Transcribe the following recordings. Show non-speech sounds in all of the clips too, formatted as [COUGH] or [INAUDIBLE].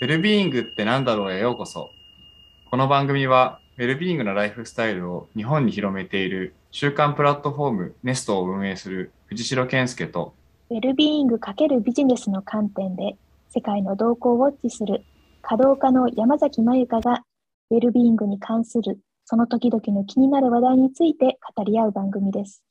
ウェルビーイングって何だろうへようこそ。この番組は、ウェルビーイングのライフスタイルを日本に広めている週刊プラットフォームネストを運営する藤代健介と、ウェルビーイング×ビジネスの観点で世界の動向をウォッチする稼働家の山崎まゆかがウェルビーイングに関するその時々の気になる話題について語り合う番組です。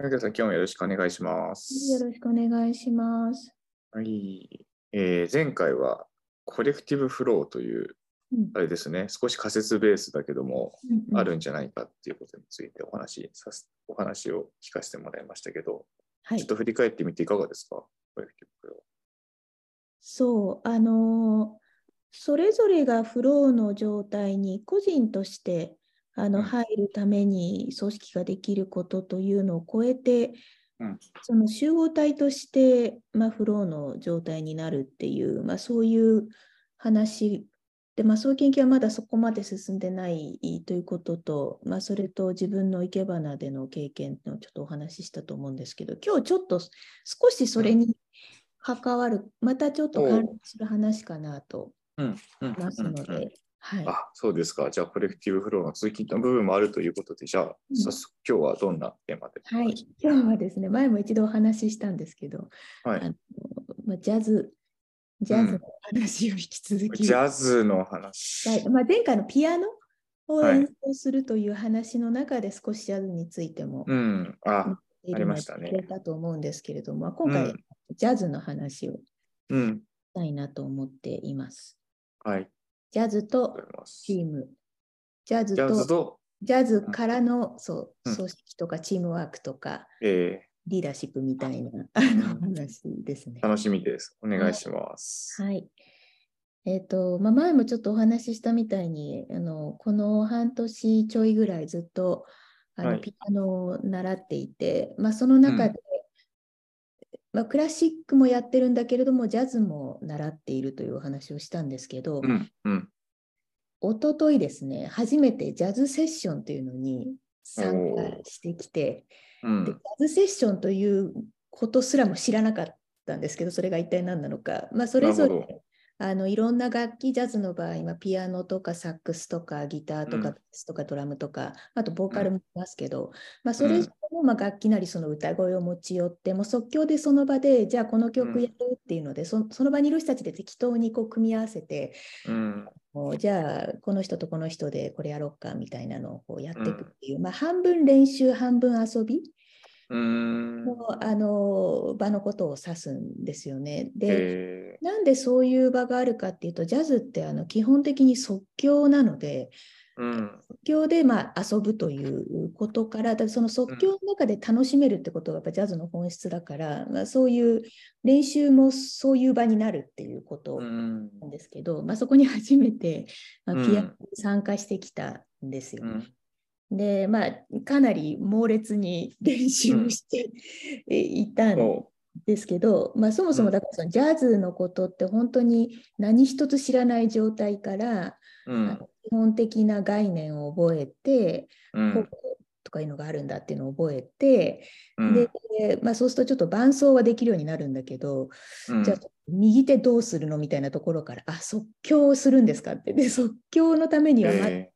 まゆかさん、今日もよろしくお願いします。よろしくお願いします。はい。えー前回は、コレクティブフローという、うん。あれですね、少し仮説ベースだけども、うんあるんじゃないかっていうことについてお話しさす、お話を聞かせてもらいましたけど、はい。ちょっと振り返ってみていかがですか？コレクティブフロそう、あのーそれぞれがフローの状態に個人としてあうん。の入るために組織ができることというのを超えて、うん。その集合体として、まあ、フローの状態になるっていう、まあ、そういう話で、まあ、そういう研究はまだそこまで進んでないということと、まあ、それと自分の生け花での経験のちょっとお話ししたと思うんですけど、今日ちょっと少しそれに関わる、またちょっと関連する話かなと思いますので、はい。あ、そうですか。じゃあ、コレクティブフローの続きの部分もあるということで、じゃあ、うん早速、今日はどんなテーマで？はい、今日はですね、前も一度お話ししたんですけど、はいあのまあ、ジャズ、ジャズの話を引き続き、ジャズの話。はいまあ、前回のピアノをはい演奏するという話の中で少しジャズについてもうん。あ、いありましたねたと思うんですけれども、今回、うんジャズの話をしうん。たいなと思っています。はい。ジャズわと。チーム、ジャズとと、ジャズからのそううん組織とかチームワークとか、えリーダーシップみたいなあの話ですねー、。楽しみです。お願いします。はい。えっ、と、まあ、前もちょっとお話ししたみたいに、あのこの半年ちょいぐらいずっとあの、はいピアノを習っていて、まあ、その中で、まあ、クラシックもやってるんだけれども、ジャズも習っているというお話をしたんですけど、うん。うん。一昨日ですね、初めてジャズセッションというのに参加してきて、でジャうん。ズセッションということすらも知らなかったんですけど、それが一体何なのか、まあ、それぞれあのいろんな楽器、ジャズの場合、まあ、ピアノとかサックスとかギターとうん。かベースとかドラムとか、あとボーカルもいますけど、まあ、それぞれのまあ楽器なりその歌声を持ち寄って、もう即興でその場で、じゃあこの曲やるっていうので、そその場にいる人たちで適当にこう組み合わせて、じゃあこの人とこの人でこれやろうかみたいなのをこうやっていくっていう、まあ、半分練習、半分遊び。うん。のあの場のことを指すんですよね。で、えなんでそういう場があるかっていうと、ジャズってあの基本的に即興なので、ー、うん。即興でまあ遊ぶということから、だその即興の中で楽しめるってことがやっぱジャズの本質だから、まあ、そういう練習もそういう場になるっていうことうん。なんですけど、まあ、そこに初めて、まあ、うんピアノに参加してきたんですよ。うん。で、まあ、かなり猛烈に練習をしてえいたんそですけど、まあ、そもそもうん。だからそのジャズのことって本当に何一つ知らない状態から、う。うん。基本的な概念を覚えて、うん。とかいうのがあるんだっていうのを覚えて、うん。で、まあ、そうするとちょっと伴奏はできるようになるんだけど、うん。じゃあ右手どうするのみたいなところから、あ、即興をするんですかって。で、即興のためにはまずえ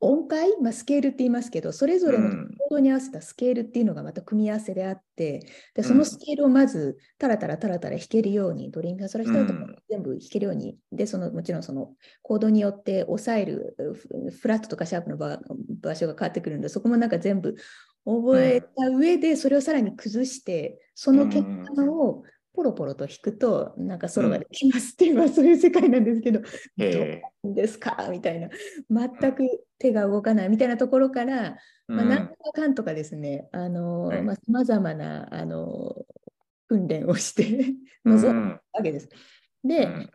音階、まあ、スケールって言いますけど、それぞれのうん。コードに合わせたスケールっていうのがまた組み合わせであって、でうん。そのスケールをまずタラタラタラタラ弾けるように、ドレミファソラシドとかうん。全部弾けるように、で、そのもちろんそのコードによって押さえるフフラットとかシャープの場場所が変わってくるので、そこもなんか全部覚えた上で、それをさらに崩して、その結果をポロポロと弾くと、なんかソロができますっていう、まあそういう世界なんですけど、え。どうですか？みたいな、全く手が動かないみたいなところから、ーまあ、なんとかかんとかですね、あのはい。まあ、様々なあの訓練をしてうん。臨むわけです。で、うん。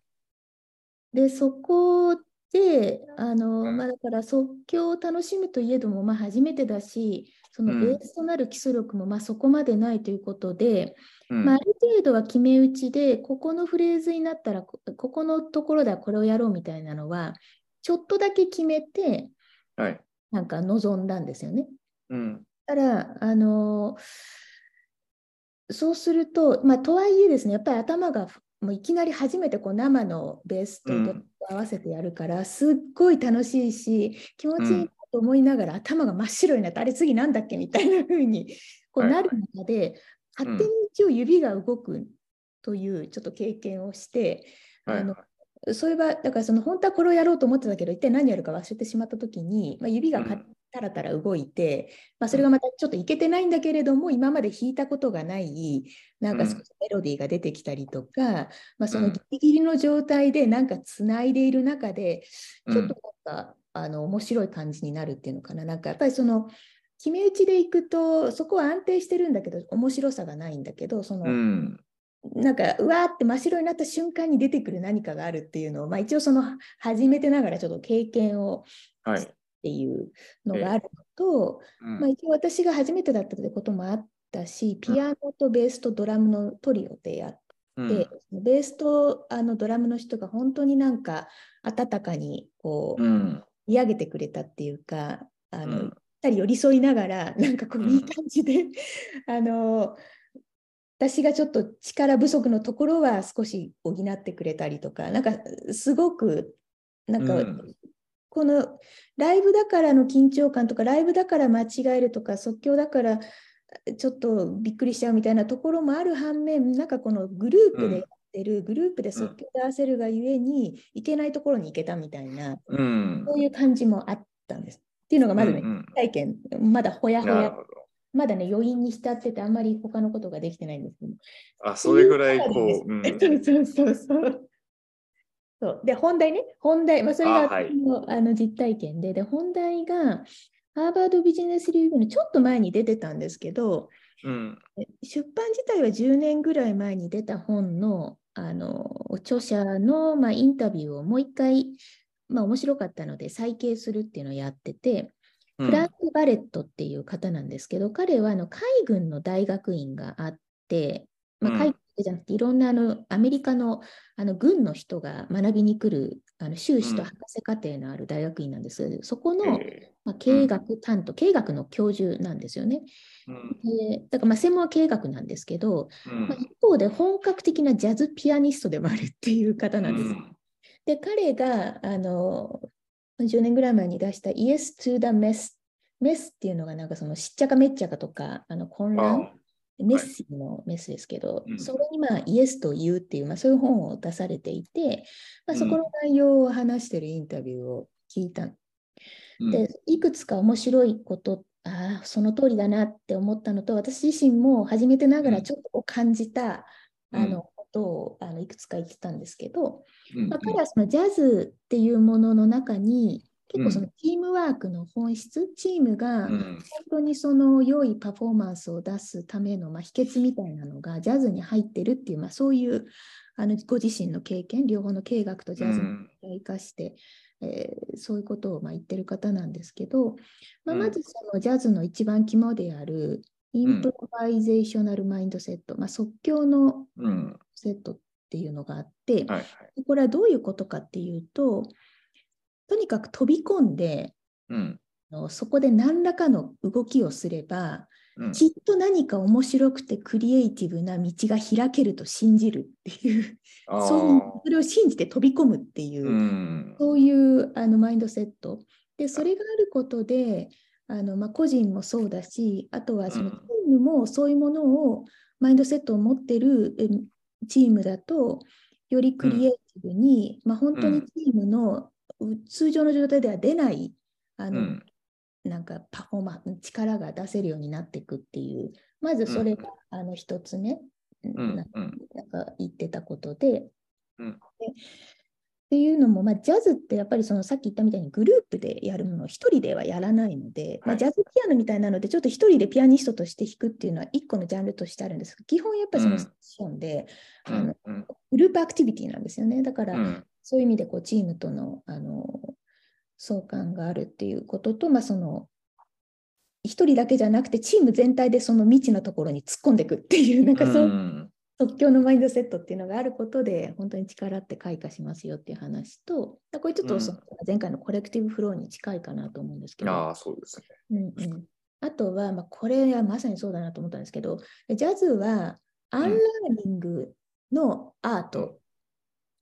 でそこで、あのうん。まあ、だから即興を楽しむといえども、まあ、初めてだし、そのうん。ベースとなる基礎力もまあそこまでないということで、うん。まあ、ある程度は決め打ちで、ここのフレーズになったら、こここのところではこれをやろうみたいなのは、ちょっとだけ決めて、はい。なんか望んだんですよね。うん。ただ、あのそうすると、まあ、とはいえですね、やっぱり頭がもういきなり初めてこう生のベースと合わせてやるから、すっごい楽しいし、気持ちいいなと思いながら、頭が真っ白になって、あれ次なんだっけみたいな風にこうなる中で、勝手に一応指が動くというちょっと経験をして、あのそういえば、だからその本当はこれをやろうと思ってたけど、一体何やるか忘れてしまったときに、まあ、指がタラタラ動いて、まあ、それがまたちょっといけてないんだけれども、今まで弾いたことがない、なんか少しメロディーが出てきたりとか、まあ、そのギリギリの状態でなんかつないでいる中で、ちょっとなんか、あの面白い感じになるっていうのかな。なんかやっぱりその決め打ちでいくと、そこは安定してるんだけど、面白さがないんだけど、その、なんかうわーって真っ白になった瞬間に出てくる何かがあるっていうのを、まあ、一応その初めてながらちょっと経験をっていうのがあるのと、うん、まあ、一応私が初めてだったってこともあったしピアノとベースとドラムのトリオでやって、うん、ベースとあのドラムの人が本当になんか温かにこう、うん、見上げてくれたっていうかあの、うん、人寄り添いながらなんかこういい感じで、あの私がちょっと力不足のところは少し補ってくれたりとか、なんかすごく、なんか、このライブだからの緊張感とか、ライブだから間違えるとか、即興だからちょっとびっくりしちゃうみたいなところもある反面、なんかこのグループでやってる、うん、グループで即興で合わせるがゆえに、いけないところに行けたみたいな、うん、そういう感じもあったんです。っていうのがまずね、うんうん、体験、まだほやほやまだね、余韻に浸ってて、あんまり他のことができてないんですけど。あ、それぐらいこう。うん、そうそうそうそう。そう。で、本題ね、本題、まあ、それがあ、はい、あの実体験で、で、本題が、ハーバードビジネスリーグのちょっと前に出てたんですけど、うん、出版自体は10年ぐらい前に出た本のあの著者の、まあ、インタビューをもう一回、まあ、面白かったので再掲するっていうのをやってて、フランク・バレットっていう方なんですけど、うん、彼はあの海軍の大学院があって、まあ、海軍じゃなくていろんなあのアメリカのあの軍の人が学びに来るあの修士と博士課程のある大学院なんです。けど、そこの、まあ、経営学担当、経営学の教授なんですよね。うん、でだからまあ専門は経営学なんですけど、まあ、一方で本格的なジャズピアニストでもあるっていう方なんです。で彼があの10年ぐらい前に出した Yes to the Mess。メスっていうのがなんかそのしっちゃかめっちゃかとかあの混乱、メッシのメスですけど、はい、それにまあイエスと言うっていう、まあ、そういう本を出されていて、まあ、そこの内容を話してるインタビューを聞いた。うん、で、いくつか面白いこと、ああ、その通りだなって思ったのと、私自身も初めてながらちょっと感じた、うん、あのことをあのいくつか言ってたんですけど、まあ、彼はそのジャズっていうものの中に結構そのチームワークの本質、うん、チームが本当にその良いパフォーマンスを出すためのまあ秘訣みたいなのがジャズに入ってるっていう、まあ、そういうあのご自身の経験、両方の経営学とジャズを生かして、うん、えー、そういうことをまあ言ってる方なんですけど、まあ、まずそのジャズの一番肝であるimprovisational mindset、まあ、即興のセットっていうのがあって、はいはい、これはどういうことかっていうと、とにかく飛び込んで、うん、そこで何らかの動きをすれば、うん、きっと何か面白くてクリエイティブな道が開けると信じるっていうそれを信じて飛び込むっていう、うん、そういうあのマインドセットでそれがあることであの、まあ、個人もそうだしあとはそのチームもそういうものを、マインドセットを持ってるチームだとよりクリエイティブに、まあ、本当にチームの通常の状態では出ないあの、うん、なんかパフォーマンス力が出せるようになっていくっていうまずそれが、あの一つね、なん。か言ってたことで。でっていうのも、まあ、ジャズってやっぱりそのさっき言ったみたいにグループでやるものを一人ではやらないので、まあ、ジャズピアノみたいなのでちょっと一人でピアニストとして弾くっていうのは一個のジャンルとしてあるんです。が基本やっぱりそのセッションで、うん、あの、うん、グループアクティビティなんですよね。だから、そういう意味でこうチームとのあの相関があるっていうことと、まあ、その一人だけじゃなくてチーム全体でその未知のところに突っ込んでいくっていうなんかそう、うん、即興のマインドセットっていうのがあることで本当に力って開花しますよっていう話とこれちょっとその前回の collective flow に近いかなと思うんですけど、あそうですね、うんうん、あとは、まあ、これはまさにそうだなと思ったんですけどジャズは unlearning の art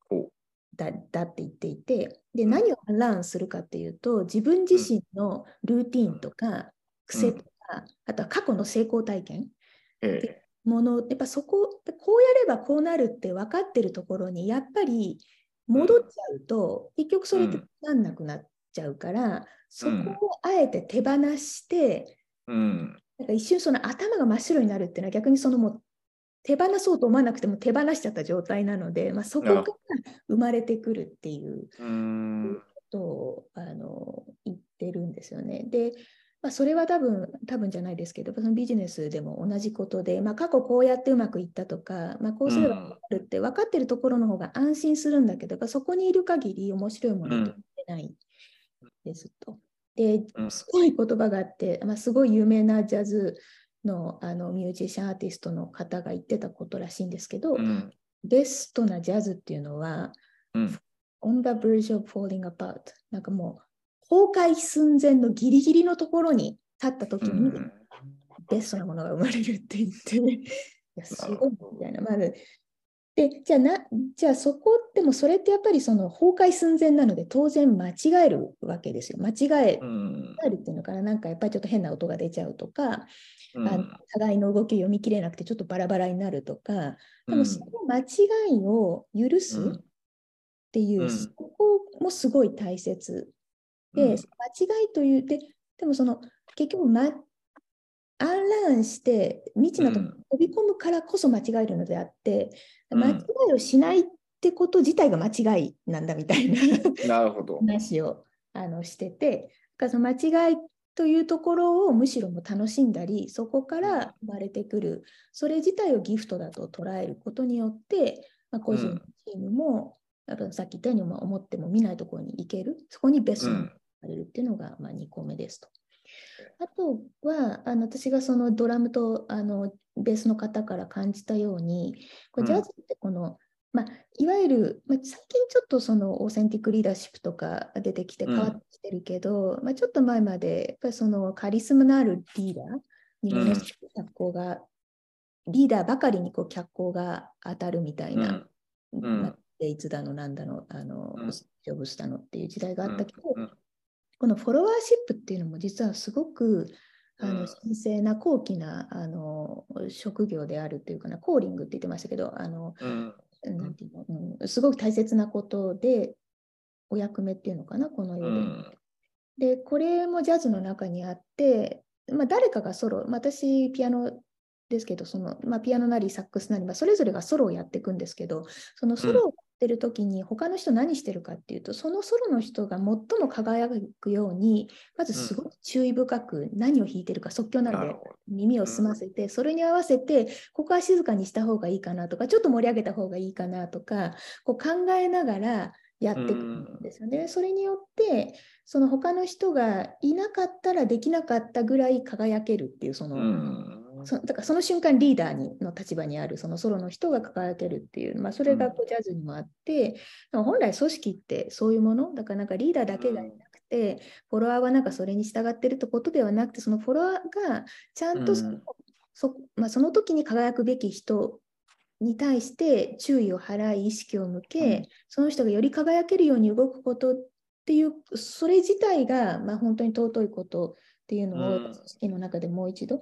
ほだ,、だって言っていて、で、何を unlearn するかっていうと、自分自身のルーティンとか癖とか、あとは過去の成功体験、ええもの、やっぱそこ、こうやればこうなるって分かってるところに、やっぱり戻っちゃうと、結局それってなんなくなっちゃうから、そこをあえて手放して、うん。なんか一瞬その頭が真っ白になるっていうのは逆にそのもう手放そうと思わなくても手放しちゃった状態なので、まあ、そこから生まれてくるっていう。ことをあの言ってるんですよね。で、まあ、それは多分多分じゃないですけどそのビジネスでも同じことで、まあ、過去こうやってうまくいったとか、まあ、こうすればこうなるって分かってるところの方が安心するんだけどやっぱそこにいる限り面白いものって出ないですと。でうんすごい言葉があって、まあ、すごい有名なジャズのあのミュージシャンアーティストの方が言ってたことらしいんですけど、うん。ベストなジャズっていうのはうん。on the verge of falling apart なんかもう崩壊寸前のギリギリのところに立った時うにん。ベストなものが生まれるって言って、[LAUGHS] いやすごいみたいな。まあでじゃあなじゃあそこでもそれってやっぱりその崩壊寸前なので当然間違えるわけですよ。間違えうん。るっていうのかななんかやっぱりちょっと変な音が出ちゃうとか、うんあの互いの動きを読み切れなくてちょっとバラバラになるとかでもその間違いを許すうんっていう、うんそこもすごい大切で、うん。間違いというででもその結局、ま、アンラーンして未知なところに飛び込むからこそ間違えるのであって、うん。間違いをしないってこと自体が間違いなんだみたいな [LAUGHS] なるほど。話をあのしててだからその間違いというところをむしろも楽しんだりそこから生まれてくるそれ自体をギフトだと捉えることによって、まあ、個人チームも、やっぱさっき言ったようにまあ思っても見ないところに行ける。そこにベストうんが生まれるっていうのが、まあ、2個目ですと。あとはあの私がそのドラムとあのベースの方から感じたようにこジャズってこの、まあ、いわゆる、まあ、最近ちょっとそのオーセンティックリーダーシップとかが出てきて変わってきてるけど、まあ、ちょっと前までやっぱりそのカリスマのあるリーダーにもね、うん脚光がリーダーばかりにこう脚光が当たるみたいな、ん。まあデイツだのなんだのあの、うん。ジョブスだのっていう時代があったけど、うんこのフォロワーシップっていうのも実はすごくあのうん神聖な高貴なあの職業であるというかな、コーリングって言ってましたけど、あのうん。なんていうの、うん、すごく大切なことで、お役目っていうのかな、この世で。うん。で、これもジャズの中にあって、まあ、誰かがソロ、まあ、私、ピアノですけど、そのまあ、ピアノなりサックスなり、まあ、それぞれがソロをやっていくんですけど、そのソロをてる時に、他の人何してるかっていうと、そのソロの人が最も輝くように、まずすごく注意深く何を弾いてるか、即興なので。耳を澄ませて、それに合わせて、ここは静かにした方がいいかなとか、ちょっと盛り上げた方がいいかなとか、こう考えながらやっていくんですよね。それによって、その他の人がいなかったらできなかったぐらい輝けるっていう、その、うん。そだからその瞬間リーダーにの立場にあるそのソロの人が輝けるっていう、まあ、それがこうジャズにもあって、でも本来組織ってそういうもの？だからなんかリーダーだけがいなくて、フォロワーはなんかそれに従ってるってことではなくてそのフォロワーがちゃんとそ,、うん。そまあ、その時に輝くべき人に対して注意を払い意識を向け、うん。その人がより輝けるように動くことっていうそれ自体が、まあ、本当に尊いことっていうのをうん。組織の中でもう一度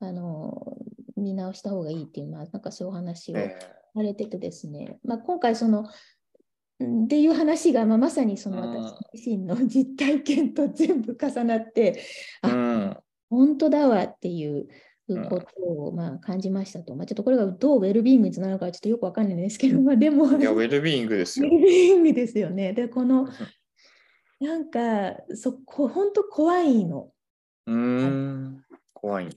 あの見直した方がいいっていう、まあ、なんかそういうお話をえされててですね、まあ、今回そのんっていう話が、まあ、まさにそのうん私自身の実体験と全部重なって、えうん。本当だわっていうことをまあ感じましたと、まあ、ちょっとこれがどうウェルビーイングにつながるかはちょっとよくわかんないんですけど、まあ、でも、いや、ウェルビーイングですよウェ。ルビーイングですよね。で、この、なんか、そこ、本当怖いの。うーん。怖い。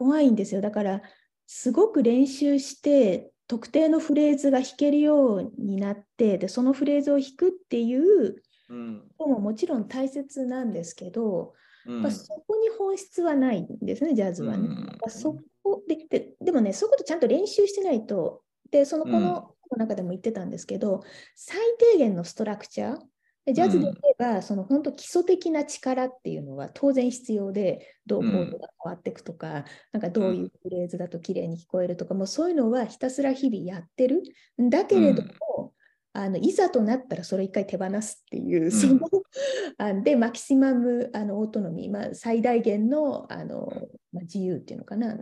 怖いんですよ。だから、すごく練習して、特定のフレーズが弾けるようになって、で、そのフレーズを弾くっていううん。のももちろん大切なんですけど、うんまあ、そこに本質はないんですね、ジャズはね。うんまあそこでででもね、そういうことちゃんと練習してないと、で、そのこうんの中でも言ってたんですけど、最低限のストラクチャー、でジャズで言えば、その本当基礎的な力っていうのは当然必要で、どうコードが変わっていくとか、なんかどういうフレーズだと綺麗に聞こえるとか、もうそういうのはひたすら日々やってる。だけれども、あのいざとなったらそれ一回手放すっていう、そのあで、マキシマムあのオートノミー、まあ、最大限のあの、まあ、自由っていうのかな、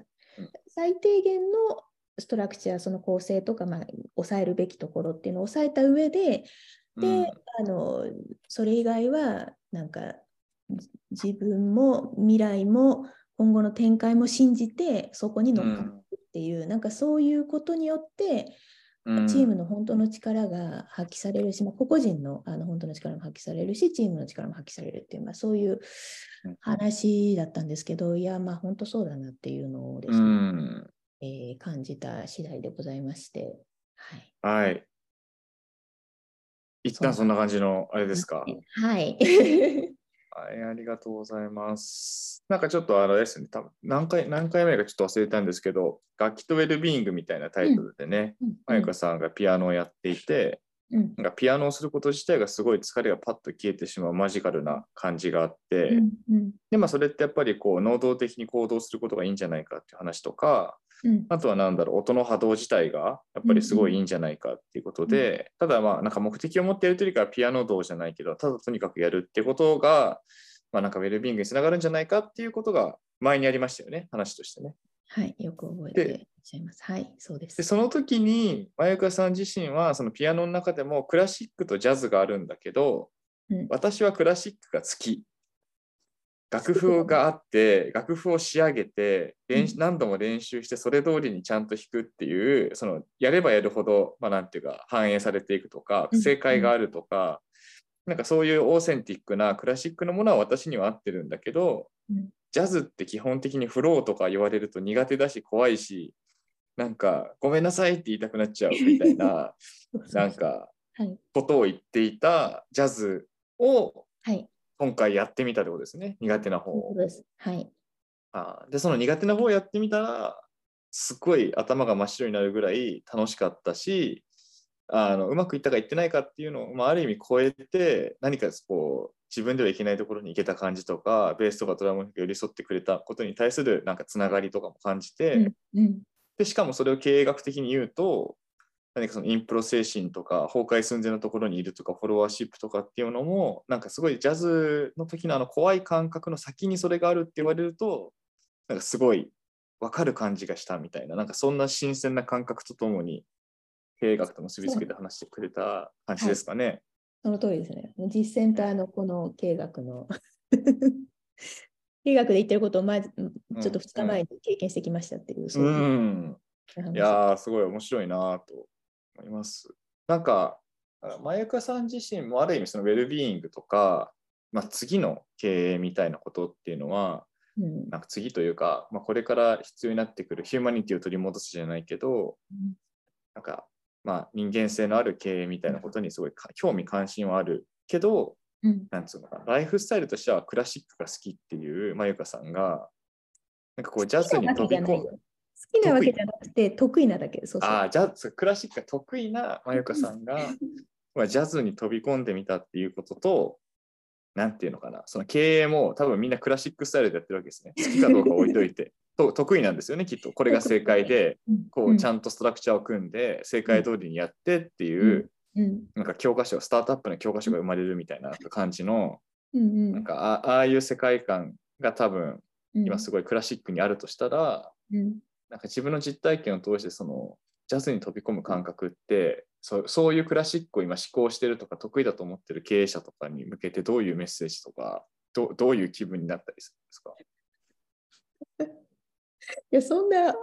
最低限のストラクチャー、その構成とか、まあ、抑えるべきところっていうのを抑えた上で、で、うんあのそれ以外はなんかじ自分も未来も今後の展開も信じてそこに乗っかってっていう、なんかそういうことによってうんチームの本当の力が発揮されるし、まあ、個々人のあの本当の力も発揮されるしチームの力も発揮されるっていう、まあ、そういううん話だったんですけどいやまあ本当そうだなっていうのをですうね、ん。えー感じた次第でございまして。はいはい。一旦そんな感じのあれですか？はい。[LAUGHS] はい、ありがとうございます。なんかちょっとあれですね、多分何回何回目かちょっと忘れたんですけど、楽器とウェルビーイングみたいなタイトルでね、まゆかさんがピアノをやっていて、うんなんかピアノをすること自体がすごい疲れがパッと消えてしまうマジカルな感じがあって、うんうんで、まあそれってやっぱりこう能動的に行動することがいいんじゃないかっていう話とか、うんあとはなんだろう、音の波動自体がやっぱりすごいいいんじゃないかっていうことで、ただまあなんか目的を持ってやるというよりかはピアノ道じゃないけど、ただとにかくやるってことが、まあなんかウェルビーイングにつながるんじゃないかっていうことが前にありましたよね、話としてね。はい、よく覚えていらっしゃいます。はい、そうで。ですその時に、まゆかさん自身はそのピアノの中でもクラシックとジャズがあるんだけど、うん私はクラシックが好き。楽譜があって、楽譜を仕上げて練習うん。何度も練習して、それ通りにちゃんと弾くっていう、そのやればやるほど、まあ、ていうか、反映されていくとか、うん。正解があるとか、なんかそういうオーセンティックなクラシックのものは私には合ってるんだけど、うん。ジャズって基本的にフローとか言われると苦手だし怖いし、なんかごめんなさいって言いたくなっちゃうみたいな、[LAUGHS] なんかはい、ことを言っていたジャズをはい、今回やってみたってことですね。苦手な方を。はい、あーで、その苦手な方をやってみたら、すっごい頭が真っ白になるぐらい楽しかったし、あのうまくいったかいってないかっていうのを、まあ、ある意味超えて、何かこう自分ではいけないところに行けた感じとか、ベースとかドラムが寄り添ってくれたことに対するなんかつながりとかも感じて、うん、うん、でしかもそれを経営学的に言うと何かそのインプロ精神とか崩壊寸前のところにいるとかフォロワーシップとかっていうのもなんかすごいジャズの時のあの怖い感覚の先にそれがあるって言われるとなんかすごい分かる感じがしたみたいななんかそんな新鮮な感覚とともに経営学と結びつけて話してくれた感じですかね。その通りですね。実践とあのこの経営学の [LAUGHS] 経営学で言ってることをまずちょっと2日前に経験してきましたっていう。そうういうん話いやー、すごい面白いなと思います。なんか、あまゆかさん自身もある意味そのウェルビーイングとか、まあ、次の経営みたいなことっていうのは、うんなんか次というか、まあ、これから必要になってくるヒューマニティを取り戻すじゃないけど、なんか、まあ、人間性のある経営みたいなことにすごいか興味関心はあるけど、うんなんつうのかな、ライフスタイルとしてはクラシックが好きっていうまゆかさんが、なんかこうジャズに飛び込む。好きなわけじゃなくて得意なだけ。そうそう。ああ、ジャズ、クラシックが得意なまゆかさんが、[LAUGHS] まあ、ジャズに飛び込んでみたっていうことと、なんていうのかな、その経営も多分みんなクラシックスタイルでやってるわけですね。好きかどうか置いといて。[LAUGHS] と得意なんですよね、きっと。これが正解で、こうちゃんんとストラクチャーを組んで、正解通りにやってっていう、うん。なんか教科書、スタートアップの教科書が生まれるみたいな感じの、うん。うん。なんかあああいう世界観が多分うん。今すごいクラシックにあるとしたら、うんなんか自分の実体験を通してそのジャズに飛び込む感覚ってそうそういうクラシックを今思考してるとか得意だと思ってる経営者とかに向けてどういうメッセージとかどどういう気分になったりするんですか？[LAUGHS] いや、そんな、あの、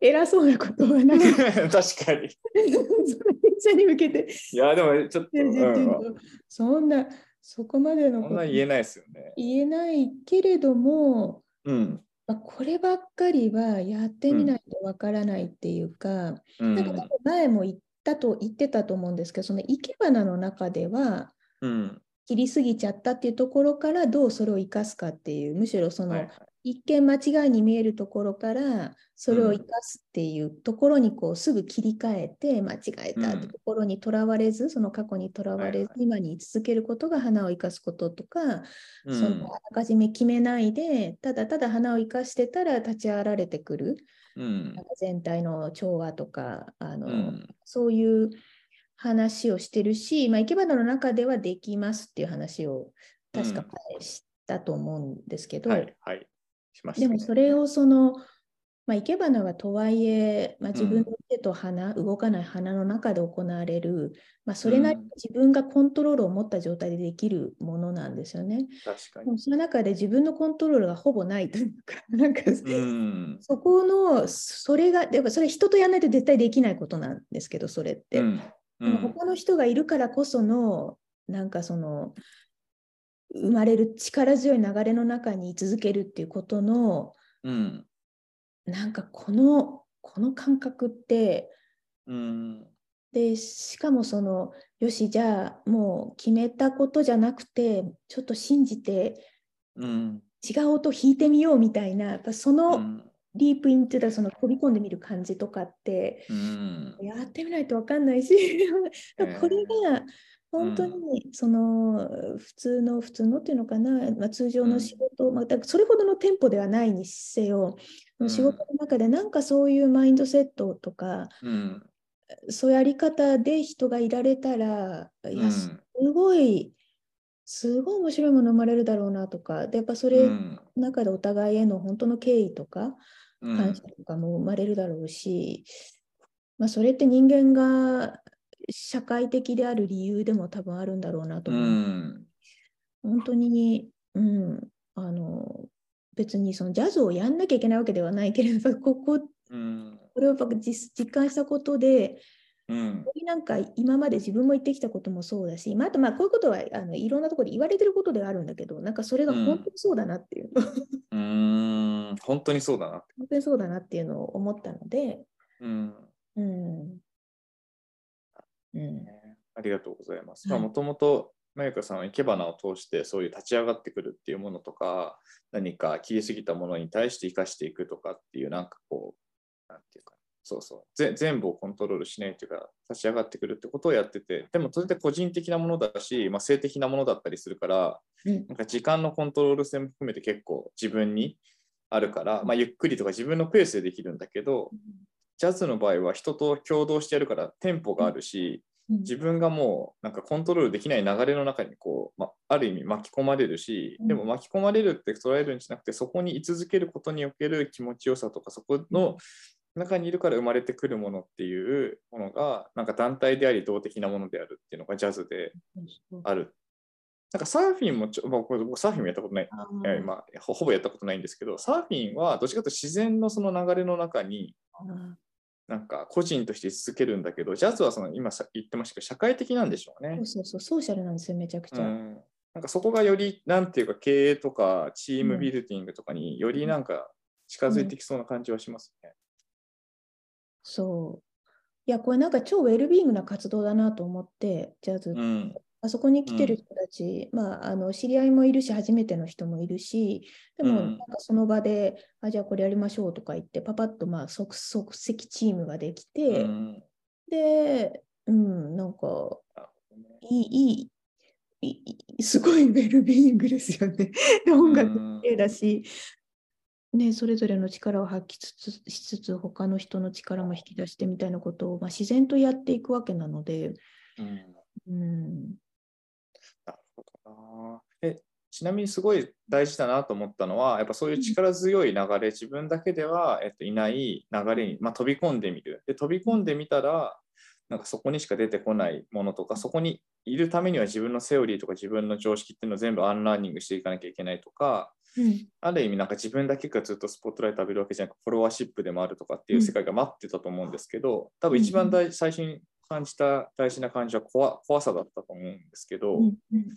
偉そうなことはなくて、[LAUGHS] 確かに。[LAUGHS] それ者に向けて、いやでもちょっと、うんうんそんな、そこまでのことそんな言えないですよね。言えないけれども、うん。まあ、こればっかりはやってみないとわからないっていうか、うん。なんか前も言ったと言ってたと思うんですけど、その生け花の中では、うん。切りすぎちゃったっていうところからどうそれを生かすかっていう、むしろその、はいはい一見間違いに見えるところからそれを生かすっていうところにこうすぐ切り替えて間違えたってところにとらわれず、その過去にとらわれず、今に居続けることが花を生かすこととか、そのあらかじめ決めないでただただ花を生かしてたら立ち上がられてくる、うん、全体の調和とかあの、そういう話をしてるし、まあ、生け花の中ではできますっていう話を確かしたと思うんですけど、はいはいね、でもそれをその、まあ、生け花はとはいえ、まあ、自分の手と鼻、うん、動かない鼻の中で行われる、まあ、それなりに自分がコントロールを持った状態でできるものなんですよね。確かに。その中で自分のコントロールがほぼないというか、[LAUGHS] なんか、うん、そこの、それが、でもそれ人とやらないと絶対できないことなんですけど、それって。うん。うん、他の人がいるからこその、なんかその、生まれる力強い流れの中に居続けるっていうことの、うん、なんかこのこの感覚って、うん、でしかもそのよしじゃあもう決めたことじゃなくてちょっと信じて、うん、違う音弾いてみようみたいなやっぱその、ディープイントゥその飛び込んでみる感じとかって、うん、やってみないと分かんないし [LAUGHS] これが本当にその普通の普通のっていうのかな、まあ、通常の仕事、うん、まあ、それほどの店舗ではないにせよ、うん、仕事の中でなんかそういうマインドセットとか、うん、そういうやり方で人がいられたら、いやすごいすごい面白いもの生まれるだろうなとかでやっぱそれの中でお互いへの本当の敬意とか感謝とかも生まれるだろうし、まあ、それって人間が社会的である理由でも多分あるんだろうなと思う。うん、本当に、うん、あの別にそのジャズをやんなきゃいけないわけではないけれどここ、うん、これを実実感したことで、うん、なんか今まで自分も言ってきたこともそうだし、まあ、あとまあこういうことはあのいろんなところで言われてることではあるんだけどなんかそれが本当にそうだなっていう、うん、本当にそうだな本当にそうだなっていうのを思ったので、うん、うんうん、ありがとうございます。もともとまゆかさんは生け花を通してそういう立ち上がってくるっていうものとか何か切りすぎたものに対して生かしていくとかっていうなんかこうなんていうかそうそう。全部をコントロールしないというか立ち上がってくるってことをやっててでもそれで個人的なものだし、まあ、性的なものだったりするから、うん、なんか時間のコントロール性も含めて結構自分にあるから、まあ、ゆっくりとか自分のペースでできるんだけど、ジャズの場合は人と共同してやるからテンポがあるし、自分がもうなんかコントロールできない流れの中にこう、まある意味巻き込まれるし、でも巻き込まれるって捉えるんじゃなくてそこに居続けることにおける気持ちよさとかそこの中にいるから生まれてくるものっていうものがなんか団体であり動的なものであるっていうのがジャズである。なんかサーフィンもちょ、まあ、僕サーフィンもやったことない、まあ、ほぼやったことないんですけど、サーフィンはどっちかというと自然のその流れの中になんか個人として続けるんだけど、ジャズはその今言ってましたけど、社会的なんでしょうね。そうそうそう、ソーシャルなんですよ、めちゃくちゃ。うん、なんかそこがより、なんていうか、経営とかチームビルディングとかによりなんか近づいてきそうな感じはしますね。うん、そう。いや、これなんか超ウェルビーイングな活動だなと思って、ジャズ。うん、あそこに来てる人たち、うん、まあ、あの知り合いもいるし、初めての人もいるし、でも、なんかその場で、うん、あじゃあこれやりましょうとか言って、パパッとまあ即即席チームができて、うん、で、うん、なんか、いい、いい、すごいウェルビーイングですよね。[LAUGHS] 音楽系だし、ね、それぞれの力を発揮つつしつつ、他の人の力も引き出してみたいなことを、まあ、自然とやっていくわけなので、うん。なるほどな。えちなみにすごい大事だなと思ったのは、やっぱそういう力強い流れ、自分だけでは、えっと、いない流れに、まあ、飛び込んでみる。で、飛び込んでみたら、なんかそこにしか出てこないものとか、そこにいるためには自分のセオリーとか自分の常識っていうのを全部 unlearning していかなきゃいけないとか、うん、ある意味なんか自分だけがずっとスポットライト浴びるわけじゃなくフォロワーシップでもあるとかっていう世界が待ってたと思うんですけど、多分一番大最初に感じた大事な感じは怖怖さだったと思うんですけど、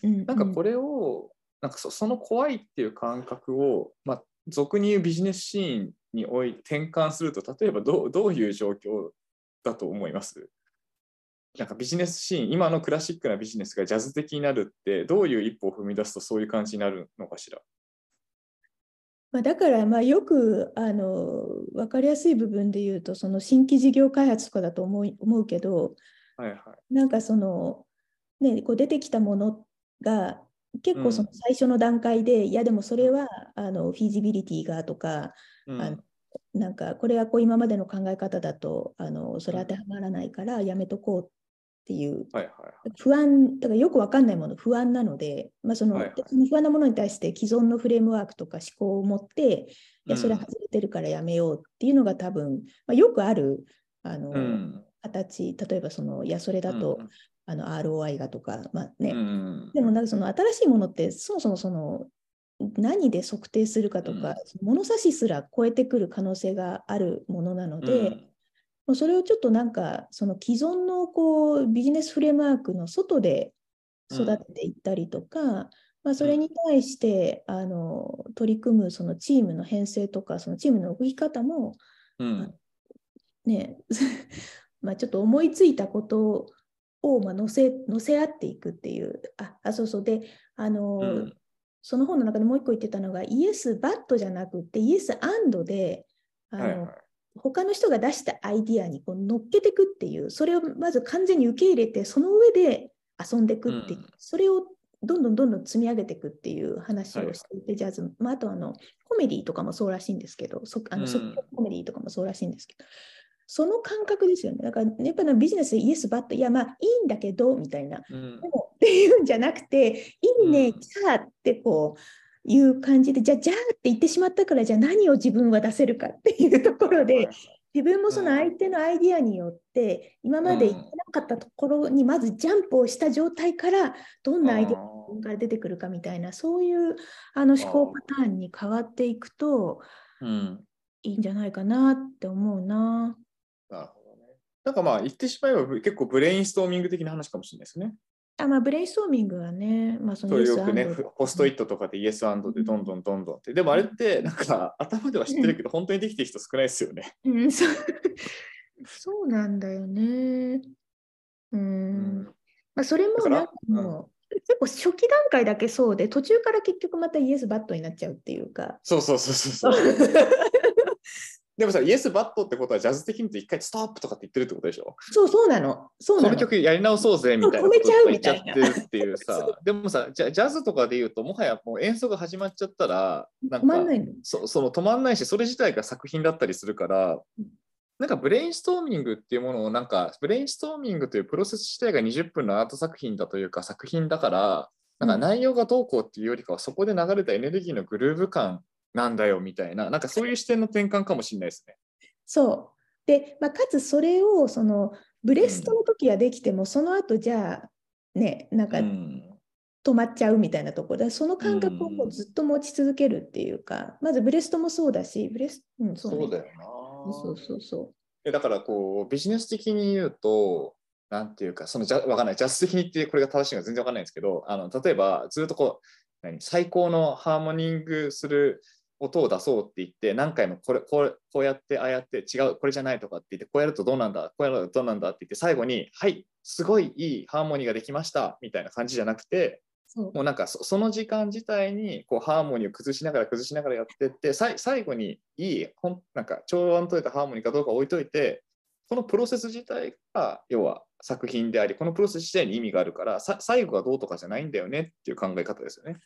なんかこれをなんかその怖いっていう感覚を、まあ、俗に言うビジネスシーンにおいて転換すると例えばどどういう状況だと思います？なんかビジネスシーン今のクラシックなビジネスがジャズ的になるってどういう一歩を踏み出すとそういう感じになるのかしら？まあ、だからまあよくあの分かりやすい部分で言うとその新規事業開発とかだと思い思うけどはいはい。なんかその、ね、こう出てきたものが結構その最初の段階で、いやでもそれはあのフィジビリティがとかうん。あのなんかこれはこう今までの考え方だとあのそれ当てはまらないからやめとこうっていう。はいはい不安だからよくわかんないもの不安なので、まあそのはいはい。でその不安なものに対して既存のフレームワークとか思考を持っていやそれはうん外れてるからやめようっていうのが多分、まあ、よくあるあの、うん。形。例えばそのいやそれだと、あの ROI がとか、まあね。うん。でもなんかその新しいものってそもそもその何で測定するかとか、物差しすら超えてくる可能性があるものなので、それをちょっとなんかその既存のこうビジネスフレームワークの外で育てていったりとか、まあ、それに対してあの取り組むそのチームの編成とかそのチームの動き方もうん。ね [LAUGHS] まあちょっと思いついたことをまあ乗せ乗せ合っていくっていう。ああそうそう。であの、うん。その本の中でもう一個言ってたのがイエス・バットじゃなくてイエス・アンドであの、はいはい。他の人が出したアイディアにこう乗っけていくっていうそれをまず完全に受け入れてその上で遊んでいくっていう、うん。それをどんどんどんどん積み上げていくっていう話はいをしていて、ジャズ、まあ、あとあのコメディとかもそうらしいんですけどそあのうコメディとかもそうらしいんですけど、その感覚ですよね。だからやっぱりビジネスでイエスバットいやまあいいんだけどみたいな。うん。でもっていうんじゃなくて、いいね、うん。じゃあってこういう感じで、じゃあ、じゃあって言ってしまったから、じゃあ何を自分は出せるかっていうところで、自分もその相手のアイディアによって、今まで言ってなかったところにまずジャンプをした状態から、どんなアイディアが出てくるかみたいな、そういうあの思考パターンに変わっていくとうん。いいんじゃないかなって思うな。なるほどね。なんかまあ言ってしまえば結構ブレインストーミング的な話かもしれないですね。あまあ、ブレインストーミングはね、まあ、そのよくね、ポストイットとかで yes and でどんどんどんどんって。でもあれってなんか頭では知ってるけど、本当にできてる人少ないですよね。うん、そうそうなんだよね。うん。うんまあ、それもなんかもう、結構初期段階だけそうで、途中から結局またイエスバットになっちゃうっていうか。そうそうそうそうそう。[LAUGHS] でもさ、イエスバットってことはジャズ的に言うと一回ストップとかって言ってるってことでしょ？そうそうなの。そうなの。この曲やり直そうぜみたいな止めちゃうこと言っちゃってるっていうさ、でもさ、じゃジャズとかで言うと、もはやもう演奏が始まっちゃったら、なんか止まんないの。そその止まんないし、それ自体が作品だったりするからうん、なんかブレインストーミングっていうものを、なんかブレインストーミングというプロセス自体が20分のアート作品だというか作品だから、なんか内容がどうこうっていうよりかは、そこで流れたエネルギーのグルーヴ感なんだよみたいな、なんかそういう視点の転換かもしれないですね。そう。で、まあ、かつそれを、その、ブレストの時はできても、その後じゃあ、ね、なんかうん止まっちゃうみたいなところで、その感覚をこううんずっと持ち続けるっていうか、まずブレストもそうだし、ブレス、うん、そうねそうだよな。そうそうそう。えだからこうビジネス的に言うと、なんていうか、そのじゃわかんない、ジャス的に言ってこれが正しいのか全然わかんないんですけど、あの例えばずっとこう何、最高のハーモニングする音を出そうって言って、何回もこれこれこうやって、ああやって違う、これじゃないとかって言って、こうやるとどうなんだ、こうやるとどうなんだって言って、最後に、はい、すごいいいハーモニーができましたみたいな感じじゃなくて、もうなんかそその時間自体にこうハーモニーを崩しながら崩しながらやってってさい最後にいいほんなんか調和の取れたハーモニーかどうか置いといてこのプロセス自体が要は作品でありこのプロセス自体に意味があるからさ最後がどうとかじゃないんだよねっていう考え方ですよね。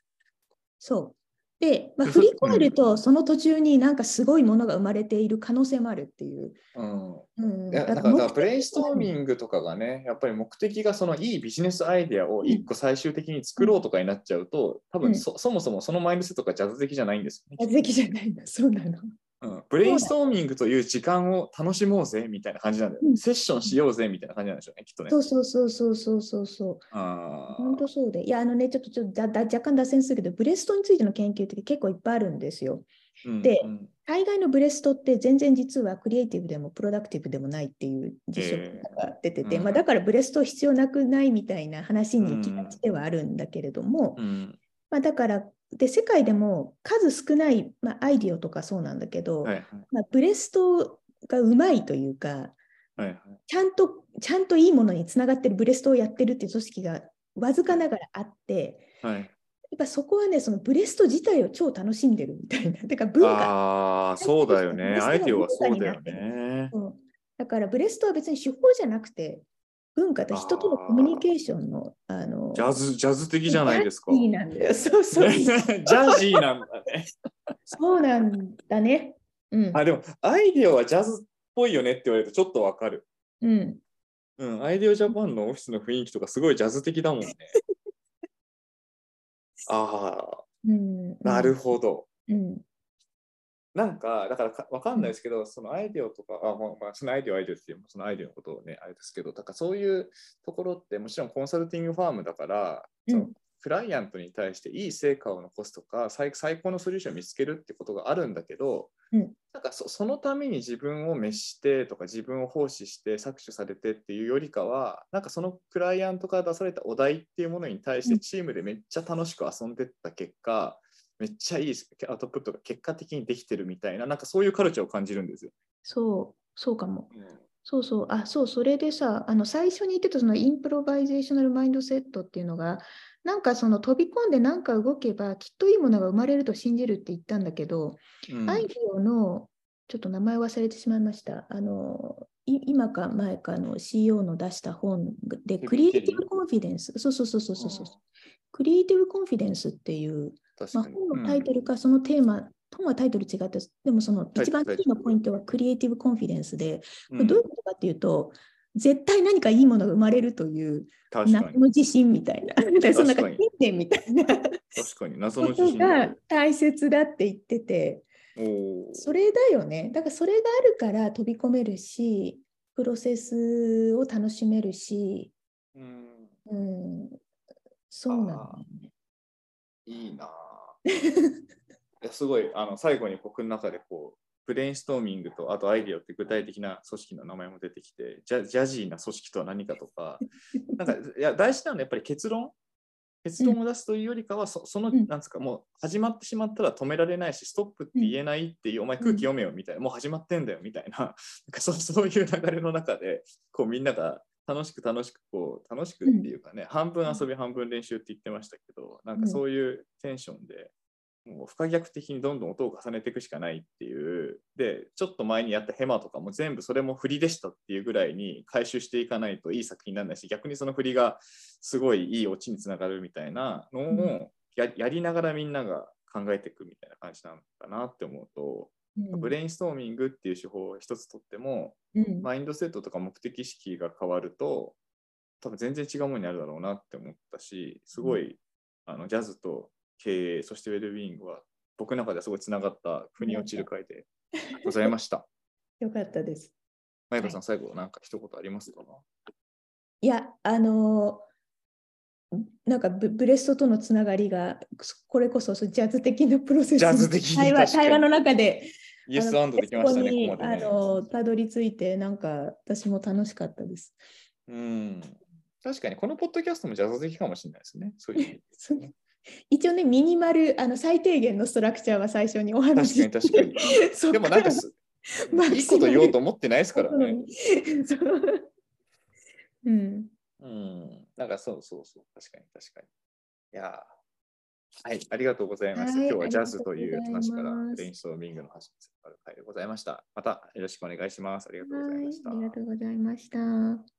そう。で、まあ、で振り返ると、その途中になんかすごいものが生まれている可能性もあるっていう。うん、うん、だからブレインストーミングとかがねやっぱり目的がそのいいビジネスアイデアを一個最終的に作ろうとかになっちゃうと多分そ,、そもそもそのマインドセットがジャズ的じゃないんですよね。グ。的じゃないんだ、そうなの。うん、ブレインストーミングという時間を楽しもうぜみたいな感じなんだよ、うんセッションしようぜみたいな感じなんでしょうね、きっとね。そうそうそうそうそうそうそう。あ本当そうで。いや、あのね、ちょっとちょっとだだ若干脱線するけど、ブレストについての研究って結構いっぱいあるんですよ。うん大概のブレストって全然実はクリエイティブでもプロダクティブでもないっていう実証が出てて、えーまあ、だからブレスト必要なくないみたいな話に行きがちではあるんだけれども、うんまあ、だからで世界でも数少ない、まあ、アイディオとかそうなんだけど、はいはいまあ、ブレストがうまいというかはいはいちゃんとちゃんといいものにつながってるブレストをやってるっていう組織がわずかながらあってはいぱそこはね、そのブレスト自体を超楽しんでるみたいな。[LAUGHS] てか文化。ああ、そうだよね。アイディオはそうだよね。うんだからブレストは別に手法じゃなくて、文化と人とのコミュニケーションの、あの、ジャズ、ジャズ的じゃないですか。いいなんだよ。[LAUGHS] そうそう。[LAUGHS] ジャジーなんだね。[LAUGHS] そうなんだね。うん。あ、でも、 IDEO はジャズっぽいよねって言われるとちょっとわかる。うん。うん、 IDEO Japan のオフィスの雰囲気とかすごいジャズ的だもんね。ああ、うん。なるほど。うん。なんか、だからかわかんないですけど、その IDEO とか、あまあまあ、その IDEO、IDEO っていう、その IDEO のことをね、あれですけど、だからそういうところって、もちろんコンサルティングファームだから、そのうんクライアントに対していい成果を残すとか最、最高のソリューションを見つけるってことがあるんだけど、うん。なんかそそのために自分を召してとか、自分を奉仕して搾取されてっていうよりかは、なんかそのクライアントから出されたお題っていうものに対しうん。てチームでめっちゃ楽しく遊んでった結果、めっちゃいいアウトプットが結果的にできてるみたいな、なんかそういうカルチャーを感じるんですよ。そう、そうかも。そうそう、あ、そう、それでさ、あの最初に言ってたその improvisational mindset っていうのが、なんかその飛び込んでなんか動けばきっといいものが生まれると信じるって言ったんだけど、うん。 IDEO のちょっと名前忘れてしまいました。あのい今か前かの CEO の出した本で、 Creative Confidence、そうそうそうそうそうそう。うん。 Creative Confidence っていう、まあ。本のタイトルかそのテーマ、本はタイトル違って、でもその一番タイトルキーのポイントはクリエイティブコンフィデンスで、どういうことかっていうと、絶対何かいいものが生まれるという。謎の自信みたいな、でそんか確かに信念みたいな確かに。謎のが。大切だって言ってて、それだよね。だからそれがあるから飛び込めるし、プロセスを楽しめるし、うんうん、そうなんね。いいなぁ [LAUGHS] いやすごいあの最後に僕の中でこうブレインストーミングとあとアイディアって具体的な組織の名前も出てきてジャジャジーな組織とは何かとか [LAUGHS] なんかいや大事なのはやっぱり結論？結論を出すというよりかは、そその、うん。なんつうかもう始まってしまったら止められないしストップって言えないっていう、お前空気読めよみたいな、もう始まってんだよみたいななんかそう [LAUGHS] そういう流れの中でこうみんなが楽しく楽しくこう楽しくっていうかね、半分遊び半分練習って言ってましたけどなんかそういうテンションで、もう不可逆的にどんどん音を重ねていくしかないっていうでちょっと前にやったヘマとかも全部それも振りでしたっていうぐらいに回収していかないといい作品にならないし逆にその振りがすごいいいオチにつながるみたいなのをややりながらみんなが考えていくみたいな感じなのかなって思うと、うん。ブレインストーミングっていう手法を一つとってもうん。マインドセットとか目的意識が変わると多分全然違うものになるだろうなって思ったしすごい、あのジャズと経営そしてウェルビーイングは僕の中ではすごいつながった腑に落ちる回でございました。[LAUGHS] よかったです。前田さん、最後なんか一言ありますか？いや、あのーなんかブブレストとのつながりが、これこそジャズ的なプロセス対話の中で、イエスあのできましたね、そこにここまで、ね。あのたどり着いて、なんか私も楽しかったです。うん。確かに、このポッドキャストもジャズ的かもしれないですね。そういう [LAUGHS] 一応ね、ミニマル、あの最低限のストラクチャーは最初にお確話しかに確かに。[LAUGHS] でもなんかす、いいこと言おうと思ってないですからね。そううん。うん。なんかそうそうそう。確かに確かに。いやーはい、ありがとうございます。はい今日はジャズという話からブレインストーミングの話につながる回でございました。またよろしくお願いします。ありがとうございはいました。ありがとうございました。